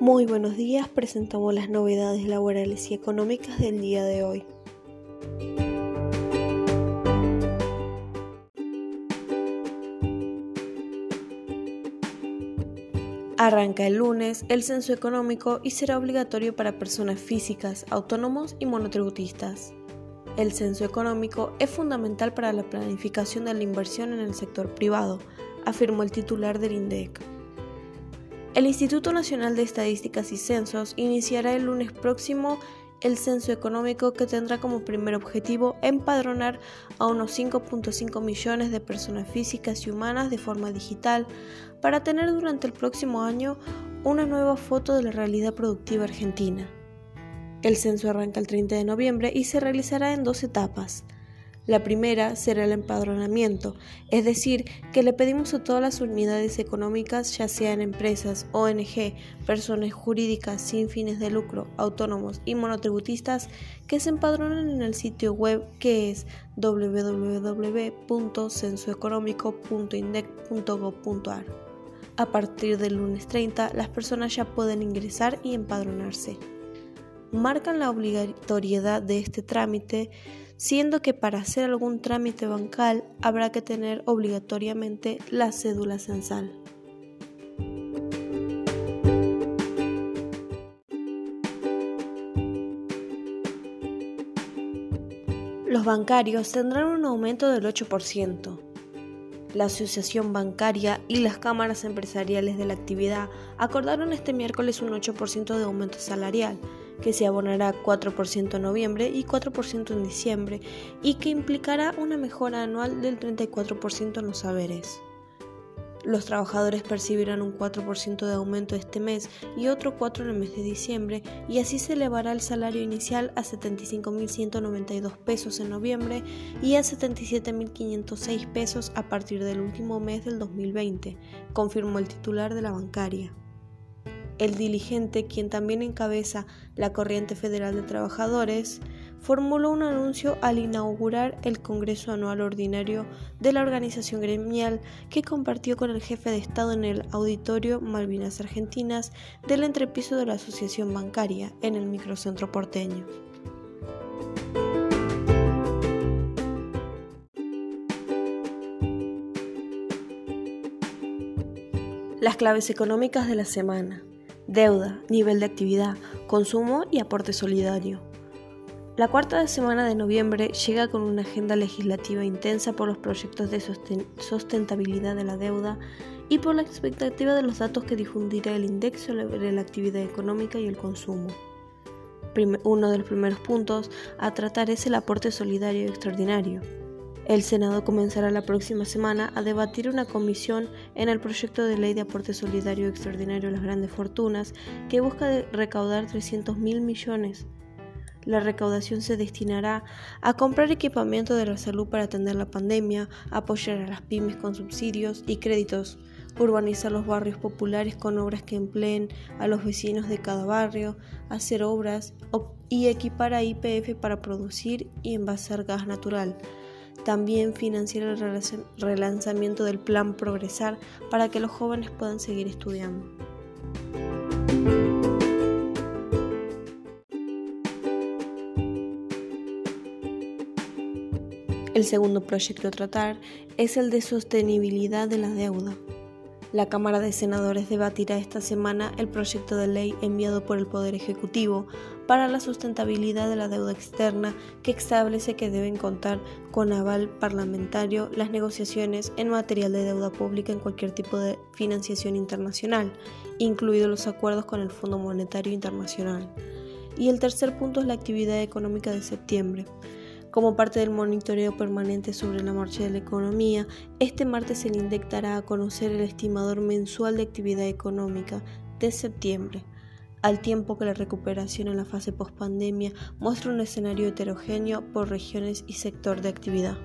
Muy buenos días, presentamos las novedades laborales y económicas del día de hoy. Arranca el lunes el censo económico y será obligatorio para personas físicas, autónomos y monotributistas. El censo económico es fundamental para la planificación de la inversión en el sector privado, afirmó el titular del INDEC. El Instituto Nacional de Estadísticas y Censos iniciará el lunes próximo el censo económico que tendrá como primer objetivo empadronar a unos 5.5 millones de personas físicas y humanas de forma digital para tener durante el próximo año una nueva foto de la realidad productiva argentina. El censo arranca el 30 de noviembre y se realizará en dos etapas. La primera será el empadronamiento, es decir, que le pedimos a todas las unidades económicas, ya sean empresas, ONG, personas jurídicas sin fines de lucro, autónomos y monotributistas, que se empadronen en el sitio web que es www.censoeconómico.indec.gov.ar. A partir del lunes 30, las personas ya pueden ingresar y empadronarse. Marcan la obligatoriedad de este trámite siendo que para hacer algún trámite bancal habrá que tener obligatoriamente la cédula censal. Los bancarios tendrán un aumento del 8%. La Asociación Bancaria y las cámaras empresariales de la actividad acordaron este miércoles un 8% de aumento salarial, que se abonará 4% en noviembre y 4% en diciembre y que implicará una mejora anual del 34% en los saberes. Los trabajadores percibirán un 4% de aumento este mes y otro 4% en el mes de diciembre y así se elevará el salario inicial a 75.192 pesos en noviembre y a 77.506 pesos a partir del último mes del 2020, confirmó el titular de la bancaria. El diligente, quien también encabeza la Corriente Federal de Trabajadores, formuló un anuncio al inaugurar el Congreso Anual Ordinario de la organización gremial que compartió con el jefe de Estado en el auditorio Malvinas Argentinas del entrepiso de la Asociación Bancaria en el microcentro porteño. Las claves económicas de la semana deuda, nivel de actividad, consumo y aporte solidario. La cuarta semana de noviembre llega con una agenda legislativa intensa por los proyectos de sustentabilidad de la deuda y por la expectativa de los datos que difundirá el INDEX sobre la actividad económica y el consumo. uno de los primeros puntos a tratar es el aporte solidario extraordinario. El Senado comenzará la próxima semana a debatir una comisión en el proyecto de ley de aporte solidario extraordinario a las grandes fortunas que busca recaudar 300 mil millones. La recaudación se destinará a comprar equipamiento de la salud para atender la pandemia, apoyar a las pymes con subsidios y créditos, urbanizar los barrios populares con obras que empleen a los vecinos de cada barrio, hacer obras y equipar a IPF para producir y envasar gas natural también financiar el relanzamiento del plan Progresar para que los jóvenes puedan seguir estudiando. El segundo proyecto a tratar es el de sostenibilidad de la deuda. La Cámara de Senadores debatirá esta semana el proyecto de ley enviado por el Poder Ejecutivo para la sustentabilidad de la deuda externa que establece que deben contar con aval parlamentario las negociaciones en materia de deuda pública en cualquier tipo de financiación internacional, incluidos los acuerdos con el Fondo Monetario Internacional. Y el tercer punto es la actividad económica de septiembre. Como parte del monitoreo permanente sobre la marcha de la economía, este martes se le inyectará a conocer el estimador mensual de actividad económica de septiembre, al tiempo que la recuperación en la fase post-pandemia muestra un escenario heterogéneo por regiones y sector de actividad.